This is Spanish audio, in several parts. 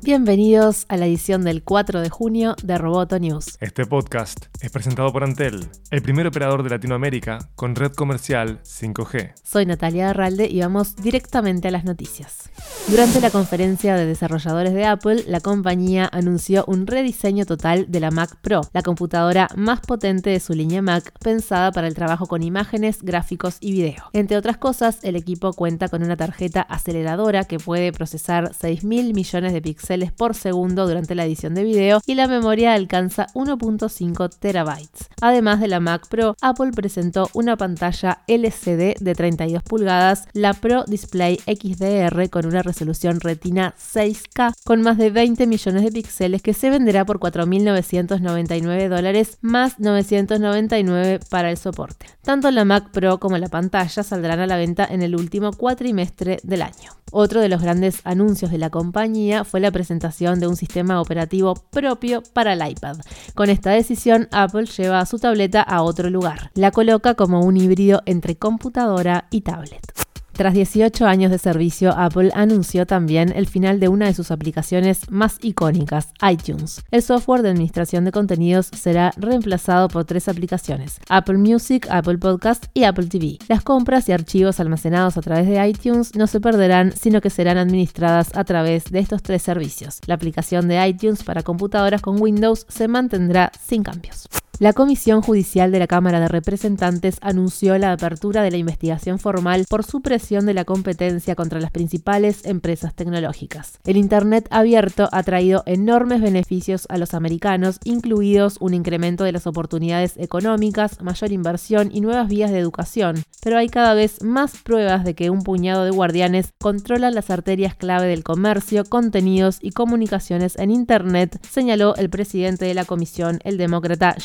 Bienvenidos a la edición del 4 de junio de Roboto News. Este podcast es presentado por Antel, el primer operador de Latinoamérica con red comercial 5G. Soy Natalia Arralde y vamos directamente a las noticias. Durante la conferencia de desarrolladores de Apple, la compañía anunció un rediseño total de la Mac Pro, la computadora más potente de su línea Mac, pensada para el trabajo con imágenes, gráficos y video. Entre otras cosas, el equipo cuenta con una tarjeta aceleradora que puede procesar 6.000 millones de píxeles por segundo durante la edición de video y la memoria alcanza 1.5 terabytes. Además de la Mac Pro, Apple presentó una pantalla LCD de 32 pulgadas, la Pro Display XDR con una resolución retina 6K con más de 20 millones de píxeles que se venderá por 4.999 dólares más 999 para el soporte. Tanto la Mac Pro como la pantalla saldrán a la venta en el último cuatrimestre del año. Otro de los grandes anuncios de la compañía fue la presentación de un sistema operativo propio para el iPad. Con esta decisión, Apple lleva su tableta a otro lugar. La coloca como un híbrido entre computadora y tablet. Tras 18 años de servicio, Apple anunció también el final de una de sus aplicaciones más icónicas, iTunes. El software de administración de contenidos será reemplazado por tres aplicaciones, Apple Music, Apple Podcast y Apple TV. Las compras y archivos almacenados a través de iTunes no se perderán, sino que serán administradas a través de estos tres servicios. La aplicación de iTunes para computadoras con Windows se mantendrá sin cambios. La Comisión Judicial de la Cámara de Representantes anunció la apertura de la investigación formal por supresión de la competencia contra las principales empresas tecnológicas. El Internet abierto ha traído enormes beneficios a los americanos, incluidos un incremento de las oportunidades económicas, mayor inversión y nuevas vías de educación, pero hay cada vez más pruebas de que un puñado de guardianes controlan las arterias clave del comercio, contenidos y comunicaciones en Internet, señaló el presidente de la comisión, el demócrata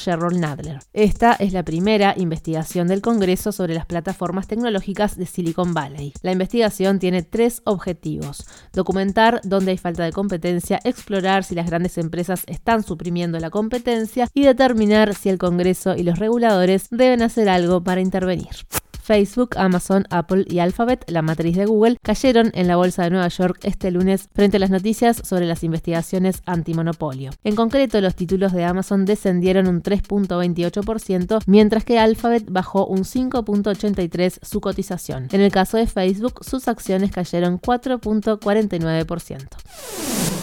Esta es la primera investigación del Congreso sobre las plataformas tecnológicas de Silicon Valley. La investigación tiene tres objetivos. Documentar dónde hay falta de competencia, explorar si las grandes empresas están suprimiendo la competencia y determinar si el Congreso y los reguladores deben hacer algo para intervenir. Facebook, Amazon, Apple y Alphabet, la matriz de Google, cayeron en la bolsa de Nueva York este lunes frente a las noticias sobre las investigaciones antimonopolio. En concreto, los títulos de Amazon descendieron un 3.28%, mientras que Alphabet bajó un 5.83% su cotización. En el caso de Facebook, sus acciones cayeron 4.49%.